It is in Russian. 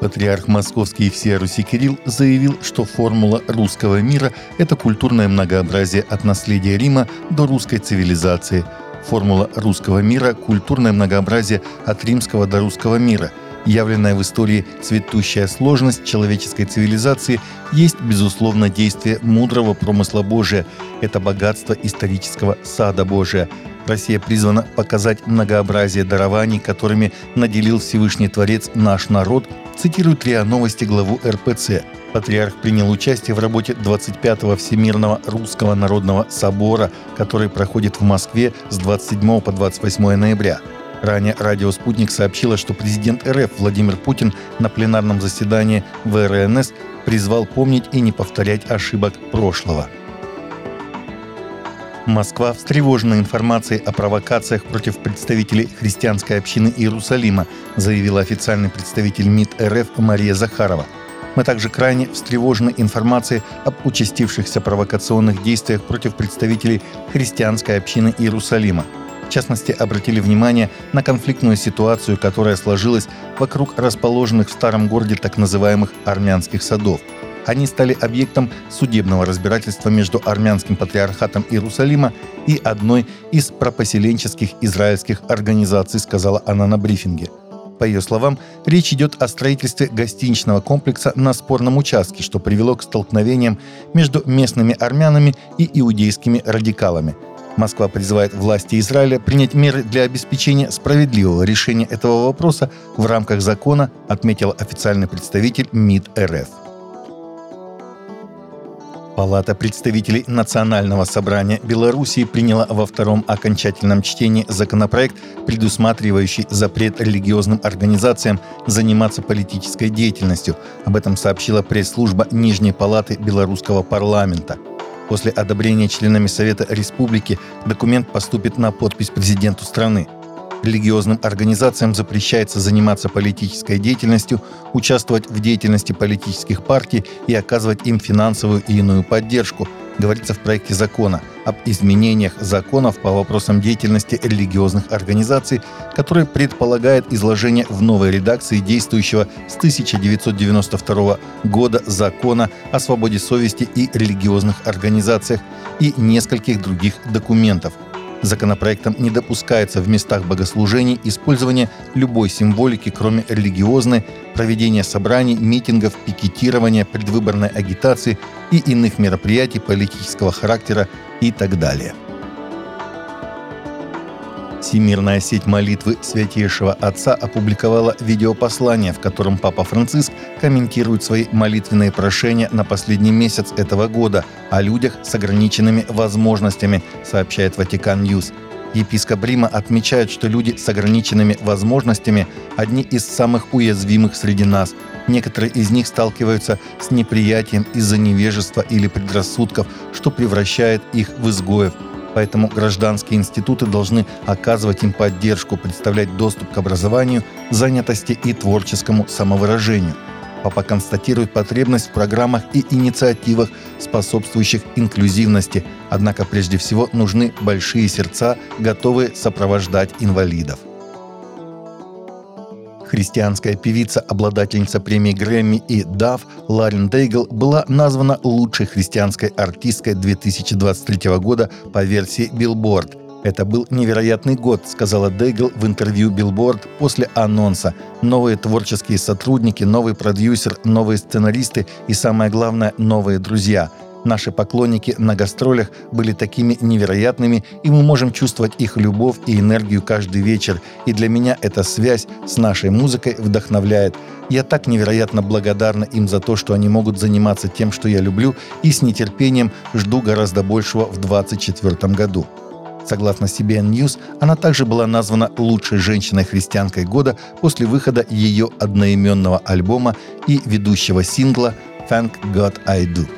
Патриарх Московский и всея Руси Кирилл заявил, что формула русского мира – это культурное многообразие от наследия Рима до русской цивилизации. Формула русского мира – культурное многообразие от римского до русского мира – явленная в истории цветущая сложность человеческой цивилизации, есть, безусловно, действие мудрого промысла Божия. Это богатство исторического сада Божия. Россия призвана показать многообразие дарований, которыми наделил Всевышний Творец наш народ, цитирует РИА Новости главу РПЦ. Патриарх принял участие в работе 25-го Всемирного Русского Народного Собора, который проходит в Москве с 27 по 28 ноября. Ранее радио «Спутник» сообщило, что президент РФ Владимир Путин на пленарном заседании ВРНС призвал помнить и не повторять ошибок прошлого. Москва встревожена информацией о провокациях против представителей христианской общины Иерусалима, заявила официальный представитель МИД РФ Мария Захарова. Мы также крайне встревожены информацией об участившихся провокационных действиях против представителей христианской общины Иерусалима – в частности, обратили внимание на конфликтную ситуацию, которая сложилась вокруг расположенных в старом городе так называемых армянских садов. Они стали объектом судебного разбирательства между армянским патриархатом Иерусалима и одной из пропоселенческих израильских организаций, сказала она на брифинге. По ее словам, речь идет о строительстве гостиничного комплекса на спорном участке, что привело к столкновениям между местными армянами и иудейскими радикалами – Москва призывает власти Израиля принять меры для обеспечения справедливого решения этого вопроса в рамках закона, отметил официальный представитель МИД РФ. Палата представителей Национального собрания Белоруссии приняла во втором окончательном чтении законопроект, предусматривающий запрет религиозным организациям заниматься политической деятельностью. Об этом сообщила пресс-служба Нижней палаты Белорусского парламента – После одобрения членами Совета Республики документ поступит на подпись президенту страны. Религиозным организациям запрещается заниматься политической деятельностью, участвовать в деятельности политических партий и оказывать им финансовую и иную поддержку – говорится в проекте закона об изменениях законов по вопросам деятельности религиозных организаций, который предполагает изложение в новой редакции действующего с 1992 года закона о свободе совести и религиозных организациях и нескольких других документов – Законопроектом не допускается в местах богослужений использование любой символики, кроме религиозной, проведения собраний, митингов, пикетирования, предвыборной агитации и иных мероприятий политического характера и так далее. Всемирная сеть молитвы Святейшего Отца опубликовала видеопослание, в котором Папа Франциск комментирует свои молитвенные прошения на последний месяц этого года о людях с ограниченными возможностями, сообщает Vatican News. Епископ Рима отмечает, что люди с ограниченными возможностями – одни из самых уязвимых среди нас. Некоторые из них сталкиваются с неприятием из-за невежества или предрассудков, что превращает их в изгоев – Поэтому гражданские институты должны оказывать им поддержку, представлять доступ к образованию, занятости и творческому самовыражению. Папа констатирует потребность в программах и инициативах, способствующих инклюзивности, однако прежде всего нужны большие сердца, готовые сопровождать инвалидов. Христианская певица, обладательница премии Грэмми и Дав Ларин Дейгл была названа лучшей христианской артисткой 2023 года по версии Billboard. Это был невероятный год, сказала Дейгл в интервью Billboard после анонса. Новые творческие сотрудники, новый продюсер, новые сценаристы и, самое главное, новые друзья – Наши поклонники на гастролях были такими невероятными, и мы можем чувствовать их любовь и энергию каждый вечер. И для меня эта связь с нашей музыкой вдохновляет. Я так невероятно благодарна им за то, что они могут заниматься тем, что я люблю, и с нетерпением жду гораздо большего в 2024 году. Согласно CBN News, она также была названа лучшей женщиной-христианкой года после выхода ее одноименного альбома и ведущего сингла «Thank God I Do».